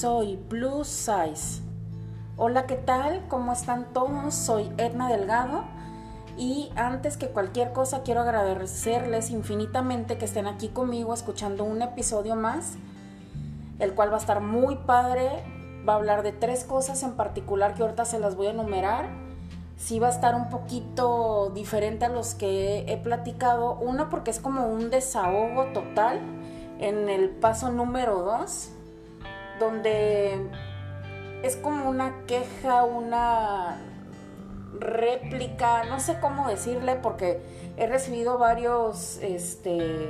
soy Plus Size. Hola, ¿qué tal? ¿Cómo están todos? Soy Edna Delgado y antes que cualquier cosa quiero agradecerles infinitamente que estén aquí conmigo escuchando un episodio más, el cual va a estar muy padre. Va a hablar de tres cosas en particular que ahorita se las voy a enumerar. Sí va a estar un poquito diferente a los que he platicado. Uno porque es como un desahogo total en el paso número dos donde es como una queja, una réplica, no sé cómo decirle, porque he recibido varios este,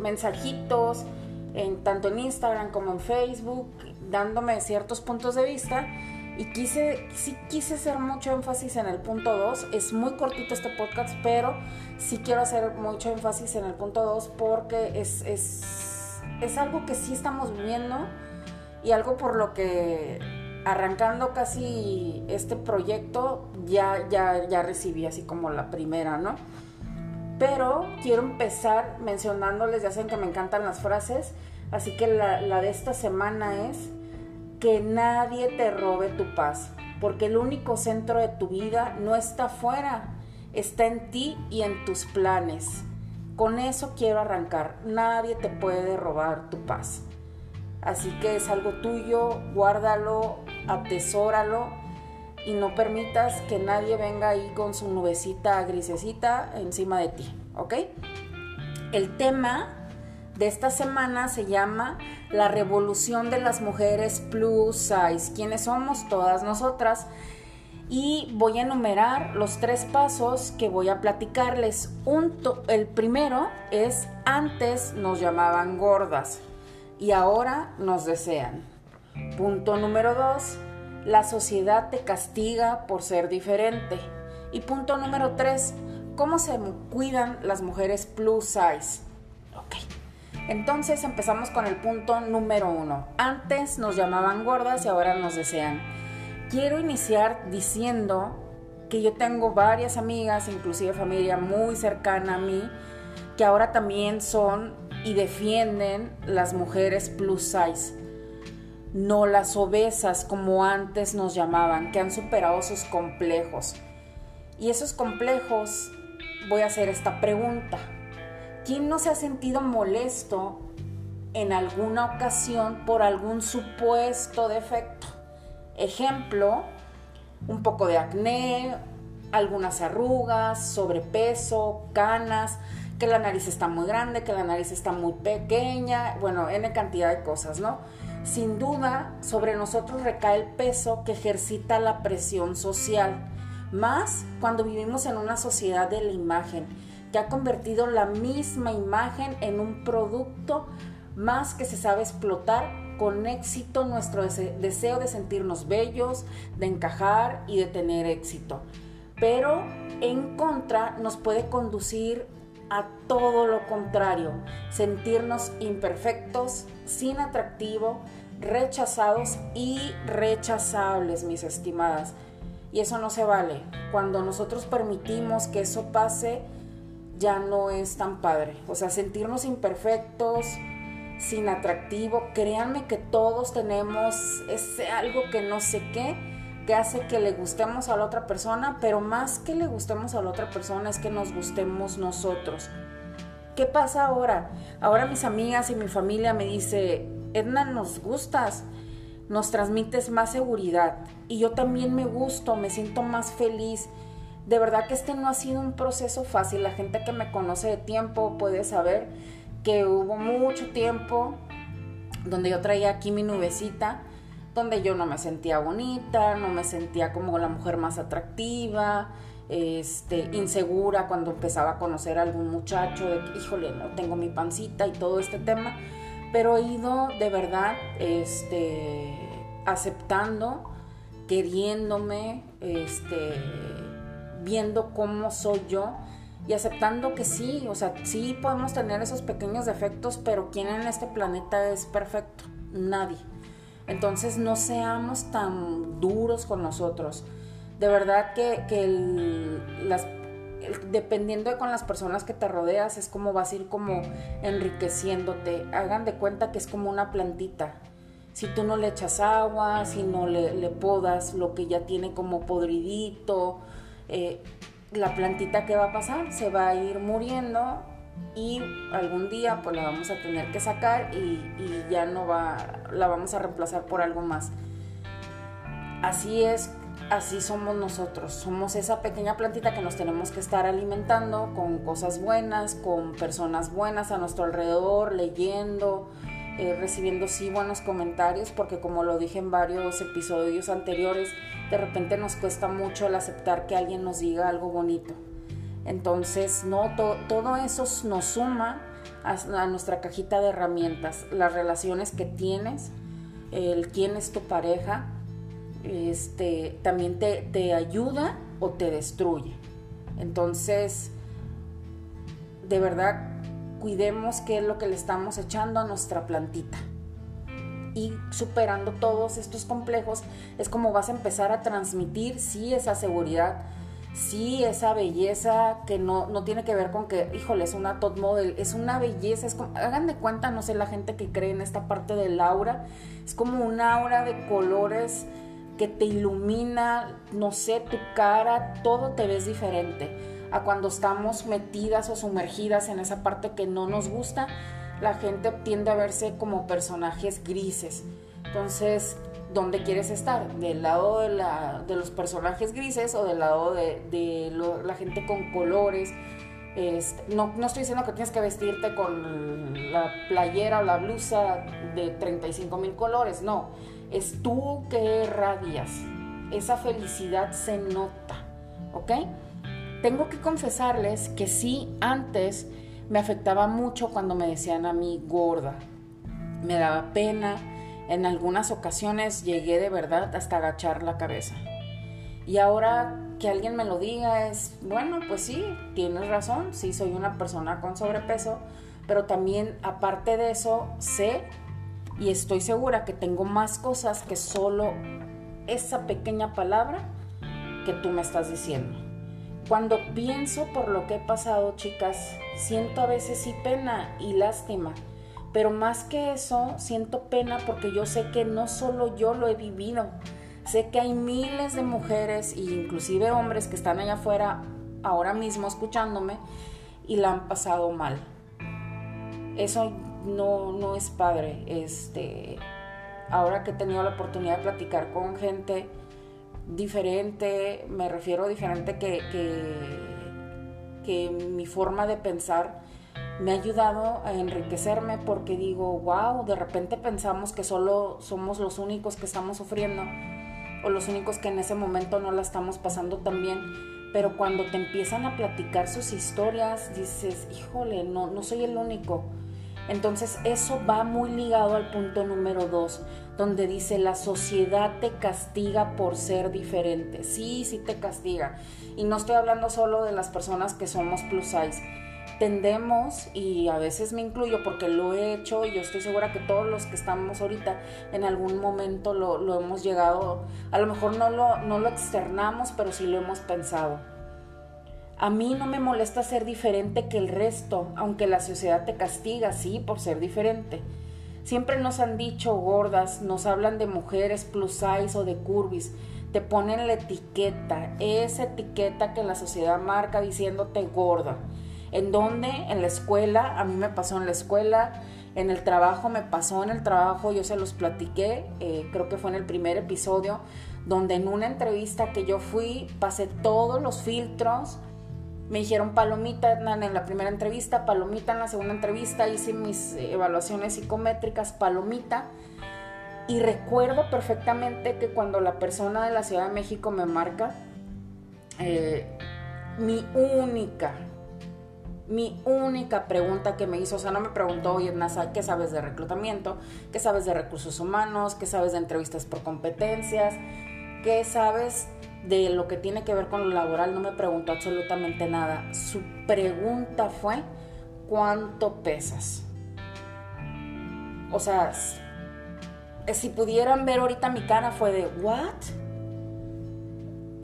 mensajitos, en, tanto en Instagram como en Facebook, dándome ciertos puntos de vista. Y quise, sí quise hacer mucho énfasis en el punto 2. Es muy cortito este podcast, pero sí quiero hacer mucho énfasis en el punto 2 porque es, es, es algo que sí estamos viviendo y algo por lo que arrancando casi este proyecto ya, ya, ya recibí así como la primera, ¿no? Pero quiero empezar mencionándoles, ya saben que me encantan las frases, así que la, la de esta semana es que nadie te robe tu paz, porque el único centro de tu vida no está afuera, está en ti y en tus planes. Con eso quiero arrancar, nadie te puede robar tu paz. Así que es algo tuyo, guárdalo, atesóralo y no permitas que nadie venga ahí con su nubecita grisecita encima de ti, ¿ok? El tema de esta semana se llama La revolución de las mujeres plus size. ¿Quiénes somos? Todas nosotras. Y voy a enumerar los tres pasos que voy a platicarles. el primero es antes nos llamaban gordas y ahora nos desean. Punto número dos, la sociedad te castiga por ser diferente. Y punto número tres, cómo se cuidan las mujeres plus size. Ok, entonces empezamos con el punto número uno. Antes nos llamaban gordas y ahora nos desean. Quiero iniciar diciendo que yo tengo varias amigas, inclusive familia muy cercana a mí, que ahora también son y defienden las mujeres plus size, no las obesas como antes nos llamaban, que han superado sus complejos. Y esos complejos, voy a hacer esta pregunta. ¿Quién no se ha sentido molesto en alguna ocasión por algún supuesto defecto? Ejemplo, un poco de acné, algunas arrugas, sobrepeso, canas, que la nariz está muy grande, que la nariz está muy pequeña, bueno, N cantidad de cosas, ¿no? Sin duda, sobre nosotros recae el peso que ejercita la presión social, más cuando vivimos en una sociedad de la imagen, que ha convertido la misma imagen en un producto más que se sabe explotar con éxito nuestro deseo de sentirnos bellos, de encajar y de tener éxito. Pero en contra nos puede conducir a todo lo contrario, sentirnos imperfectos, sin atractivo, rechazados y rechazables, mis estimadas. Y eso no se vale. Cuando nosotros permitimos que eso pase, ya no es tan padre. O sea, sentirnos imperfectos, sin atractivo, créanme que todos tenemos ese algo que no sé qué, que hace que le gustemos a la otra persona, pero más que le gustemos a la otra persona es que nos gustemos nosotros. ¿Qué pasa ahora? Ahora mis amigas y mi familia me dice, Edna, nos gustas, nos transmites más seguridad y yo también me gusto, me siento más feliz. De verdad que este no ha sido un proceso fácil. La gente que me conoce de tiempo puede saber que hubo mucho tiempo donde yo traía aquí mi nubecita donde yo no me sentía bonita, no me sentía como la mujer más atractiva, este, insegura cuando empezaba a conocer a algún muchacho, de que, híjole, no tengo mi pancita y todo este tema, pero he ido de verdad este, aceptando, queriéndome, este, viendo cómo soy yo y aceptando que sí, o sea, sí podemos tener esos pequeños defectos, pero ¿quién en este planeta es perfecto? Nadie. Entonces no seamos tan duros con nosotros. De verdad que, las, dependiendo de con las personas que te rodeas es como vas a ir como enriqueciéndote. Hagan de cuenta que es como una plantita. si tú no le echas agua, si no le, podas lo que ya tiene como podridito, eh, la plantita que va a pasar se va a ir muriendo y algún día pues la vamos a tener que sacar y, ya no va, la vamos a reemplazar por algo más. Así es así somos nosotros. Somos esa pequeña plantita que nos tenemos que estar alimentando con cosas buenas, con personas buenas a nuestro alrededor, leyendo, eh, recibiendo sí buenos comentarios, porque como lo dije en varios episodios anteriores, de repente nos cuesta mucho el aceptar que alguien nos diga algo bonito. Entonces, no, todo eso nos suma a, nuestra cajita de herramientas, las relaciones que tienes, el quién es tu pareja, este, también te, ayuda o te destruye. Entonces, de verdad, cuidemos qué es lo que le estamos echando a nuestra plantita. Y superando todos estos complejos es como vas a empezar a transmitir, sí, esa seguridad, sí, esa belleza que no, no tiene que ver con que, híjole, es una top model, es una belleza, es como, hagan de cuenta, no sé, la gente que cree en esta parte del aura, es como un aura de colores que te ilumina, no sé, tu cara, todo te ves diferente. A cuando estamos metidas o sumergidas en esa parte que no nos gusta, la gente tiende a verse como personajes grises. Entonces, ¿dónde quieres estar? ¿Del lado de, la, de los personajes grises o del lado de, la gente con colores? No, no, estoy diciendo que tienes que vestirte con la playera o la blusa de 35 mil colores, no es tú que radias. Esa felicidad se nota, ¿ok? Tengo que confesarles que sí, antes me afectaba mucho cuando me decían a mí gorda. Me daba pena. En algunas ocasiones llegué de verdad hasta agachar la cabeza. Y ahora que alguien me lo diga es, bueno, pues sí, tienes razón, sí soy una persona con sobrepeso, pero también aparte de eso sé y estoy segura que tengo más cosas que solo esa pequeña palabra que tú me estás diciendo. Cuando pienso por lo que he pasado, chicas, siento a veces sí pena y lástima, pero más que eso, siento pena porque yo sé que no solo yo lo he vivido, sé que hay miles de mujeres e inclusive hombres que están allá afuera ahora mismo escuchándome y la han pasado mal. Eso no, no es padre. Este, ahora que he tenido la oportunidad de platicar con gente diferente, me refiero a diferente que, que, mi forma de pensar me ha ayudado a enriquecerme porque digo, wow, de repente pensamos que solo somos los únicos que estamos sufriendo o los únicos que en ese momento no la estamos pasando tan bien. Pero cuando te empiezan a platicar sus historias, dices, híjole, no, no soy el único entonces eso va muy ligado al punto número dos, donde dice la sociedad te castiga por ser diferente. Sí, sí te castiga. Y no estoy hablando solo de las personas que somos plus size. Tendemos, y a veces me incluyo porque lo he hecho, y yo estoy segura que todos los que estamos ahorita en algún momento lo, hemos llegado, a lo mejor no lo, no lo externamos, pero sí lo hemos pensado a mí no me molesta ser diferente que el resto, aunque la sociedad te castiga, sí, por ser diferente. Siempre nos han dicho gordas, nos hablan de mujeres plus size o de curvis, te ponen la etiqueta, esa etiqueta que la sociedad marca diciéndote gorda. ¿En dónde? En la escuela, a mí me pasó en la escuela, en el trabajo me pasó en el trabajo, yo se los platiqué, eh, creo que fue en el primer episodio, donde en una entrevista que yo fui pasé todos los filtros, me dijeron palomita en la primera entrevista, palomita en la segunda entrevista, hice mis evaluaciones psicométricas, palomita. Y recuerdo perfectamente que cuando la persona de la Ciudad de México me marca, eh, mi única, mi única pregunta que me hizo, o sea, no me preguntó, oye, Nasa, ¿qué sabes de reclutamiento? ¿Qué sabes de recursos humanos? ¿Qué sabes de entrevistas por competencias? ¿Qué sabes de lo que tiene que ver con lo laboral no me preguntó absolutamente nada. Su pregunta fue, ¿cuánto pesas? O sea, si pudieran ver ahorita mi cara fue de, ¿what?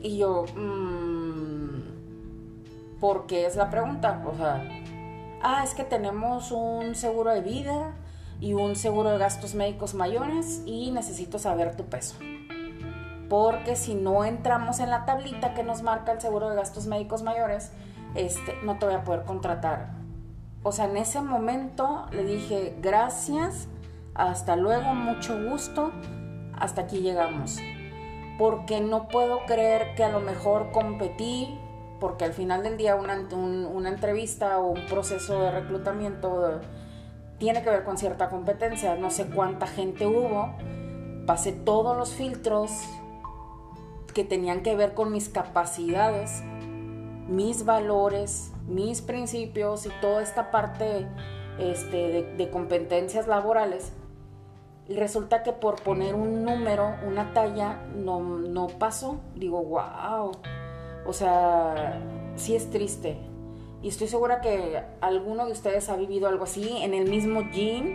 Y yo, mmm, ¿por qué es la pregunta? O sea, ah, es que tenemos un seguro de vida, y un seguro de gastos médicos mayores y necesito saber tu peso. Porque si no entramos en la tablita que nos marca el seguro de gastos médicos mayores, este, no te voy a poder contratar. O sea, en ese momento le dije, gracias, hasta luego, mucho gusto, hasta aquí llegamos. Porque no puedo creer que a lo mejor competí, porque al final del día una, una entrevista o un proceso de reclutamiento tiene que ver con cierta competencia. No sé cuánta gente hubo. Pasé todos los filtros que tenían que ver con mis capacidades, mis valores, mis principios y toda esta parte este, de, competencias laborales. Y resulta que por poner un número, una talla, no, no pasó. Digo, wow. O sea, sí es triste. Y estoy segura que alguno de ustedes ha vivido algo así en el mismo gym.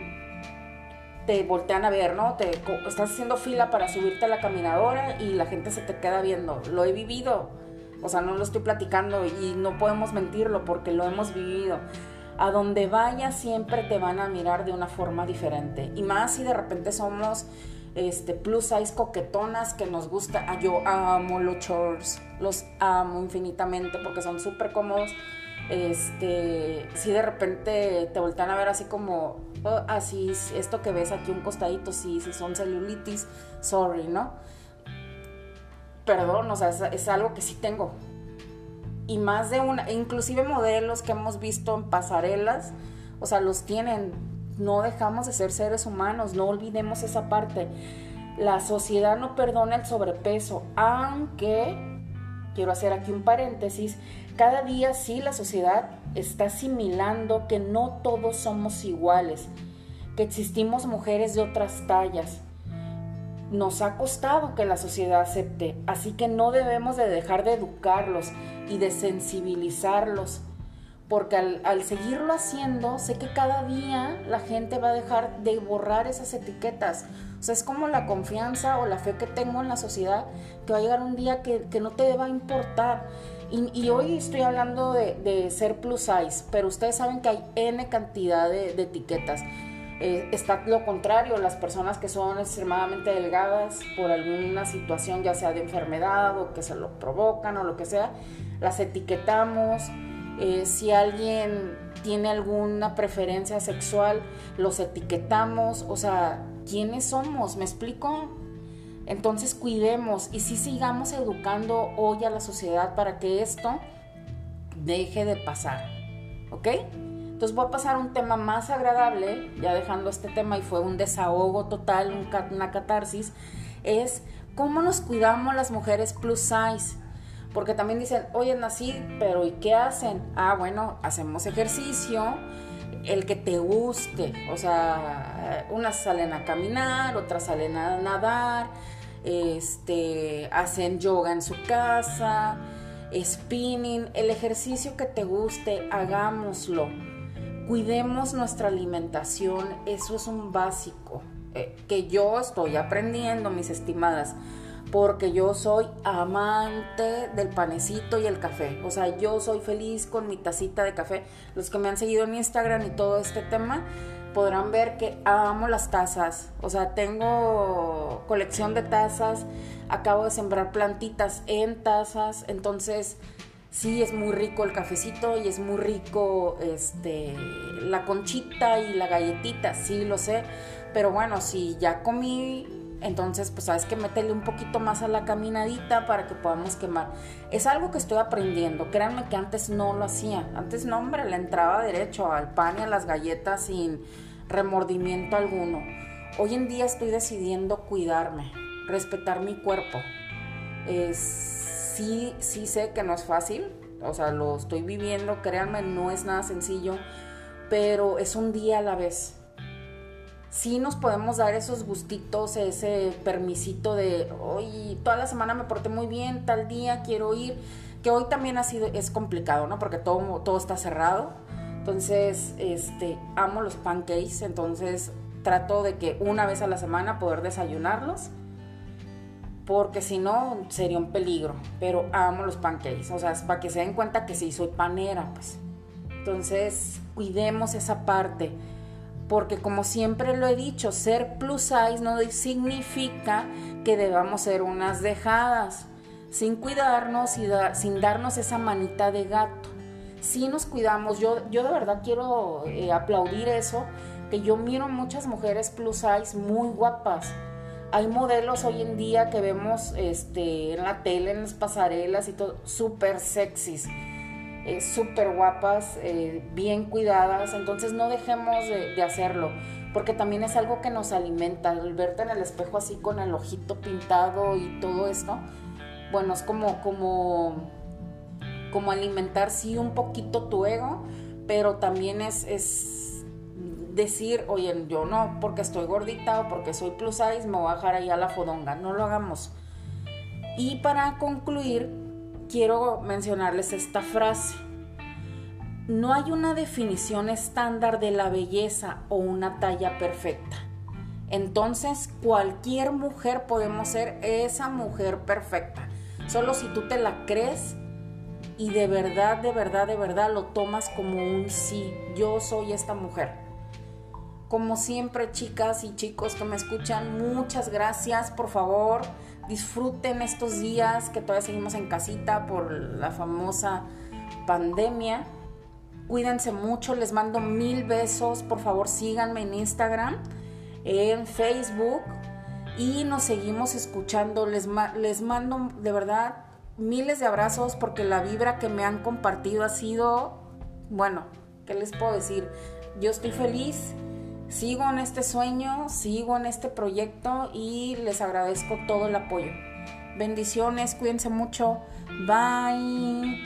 Te voltean a ver, ¿no? Te, estás haciendo fila para subirte a la caminadora y la gente se te queda viendo. Lo he vivido. O sea, no lo estoy platicando y no podemos mentirlo porque lo hemos vivido. A donde vayas siempre te van a mirar de una forma diferente. Y más si de repente somos este, plus size coquetonas que nos gusta. Ah, yo amo los shorts, los amo infinitamente porque son súper cómodos este, si de repente te voltean a ver así como, oh, así, esto que ves aquí un costadito, sí, si son celulitis, sorry, ¿no? Perdón, o sea, es, algo que sí tengo. Y más de una, inclusive modelos que hemos visto en pasarelas, o sea, los tienen. No dejamos de ser seres humanos, no olvidemos esa parte. La sociedad no perdona el sobrepeso, aunque, quiero hacer aquí un paréntesis, cada día sí la sociedad está asimilando que no todos somos iguales, que existimos mujeres de otras tallas. Nos ha costado que la sociedad acepte, así que no debemos de dejar de educarlos y de sensibilizarlos, porque al, al seguirlo haciendo, sé que cada día la gente va a dejar de borrar esas etiquetas. O sea, es como la confianza o la fe que tengo en la sociedad, que va a llegar un día que, que no te va a importar y, hoy estoy hablando de, ser plus size, pero ustedes saben que hay N cantidad de, etiquetas. Eh, está lo contrario, las personas que son extremadamente delgadas por alguna situación, ya sea de enfermedad o que se lo provocan o lo que sea, las etiquetamos. Eh, si alguien tiene alguna preferencia sexual, los etiquetamos. O sea, ¿quiénes somos? ¿Me explico? Entonces cuidemos y sí sigamos educando hoy a la sociedad para que esto deje de pasar. ¿Ok? Entonces voy a pasar a un tema más agradable, ya dejando este tema y fue un desahogo total, una catarsis, es cómo nos cuidamos las mujeres plus size. Porque también dicen, oye, nací, pero ¿y qué hacen? Ah, bueno, hacemos ejercicio, el que te guste. O sea, unas salen a caminar, otras salen a nadar, este, hacen yoga en su casa, spinning, el ejercicio que te guste, hagámoslo. Cuidemos nuestra alimentación, eso es un básico eh, que yo estoy aprendiendo, mis estimadas, porque yo soy amante del panecito y el café. O sea, yo soy feliz con mi tacita de café. Los que me han seguido en Instagram y todo este tema, podrán ver que amo las tazas. O sea, tengo colección de tazas. Acabo de sembrar plantitas en tazas. Entonces, sí es muy rico el cafecito y es muy rico este la conchita y la galletita, sí lo sé. Pero bueno, si ya comí, entonces pues sabes que métele un poquito más a la caminadita para que podamos quemar. Es algo que estoy aprendiendo. Créanme que antes no lo hacía. Antes no, hombre, le entraba derecho al pan y a las galletas sin remordimiento alguno. Hoy en día estoy decidiendo cuidarme, respetar mi cuerpo. sí, sí sé que no es fácil, o sea, lo estoy viviendo, créanme, no es nada sencillo, pero es un día a la vez. Sí nos podemos dar esos gustitos, ese permisito de, hoy toda la semana me porté muy bien, tal día quiero ir, que hoy también ha sido, es complicado, ¿no? Porque todo, todo está cerrado entonces, este, amo los pancakes, entonces trato de que una vez a la semana poder desayunarlos, porque si no sería un peligro, pero amo los pancakes, o sea, para que se den cuenta que sí soy panera, pues. Entonces, cuidemos esa parte. Porque como siempre lo he dicho, ser plus size no significa que debamos ser unas dejadas, sin cuidarnos y sin darnos esa manita de gato. Si nos cuidamos, yo, yo de verdad quiero eh, aplaudir eso, que yo miro muchas mujeres plus size muy guapas. Hay modelos hoy en día que vemos este, en la tele, en las pasarelas y todo, súper sexys eh, súper guapas, eh, bien cuidadas, entonces no dejemos de, hacerlo, porque también es algo que nos alimenta, el verte en el espejo así con el ojito pintado y todo esto, bueno, es como, como, como alimentar sí un poquito tu ego, pero también es, es decir, oye, yo no, porque estoy gordita o porque soy plus size, me voy a dejar ahí a la fodonga, no lo hagamos. Y para concluir, quiero mencionarles esta frase. No hay una definición estándar de la belleza o una talla perfecta. Entonces, cualquier mujer podemos ser esa mujer perfecta. Solo si tú te la crees y de verdad, de verdad, de verdad lo tomas como un sí. Yo soy esta mujer. Como siempre, chicas y chicos que me escuchan, muchas gracias. Por favor, disfruten estos días que todavía seguimos en casita por la famosa pandemia. Cuídense mucho, les mando mil besos. Por favor, síganme en Instagram, en Facebook y nos seguimos escuchando. Les, les mando de verdad miles de abrazos porque la vibra que me han compartido ha sido, bueno, ¿qué les puedo decir? Yo estoy feliz sigo en este sueño, sigo en este proyecto y les agradezco todo el apoyo. Bendiciones, cuídense mucho. Bye.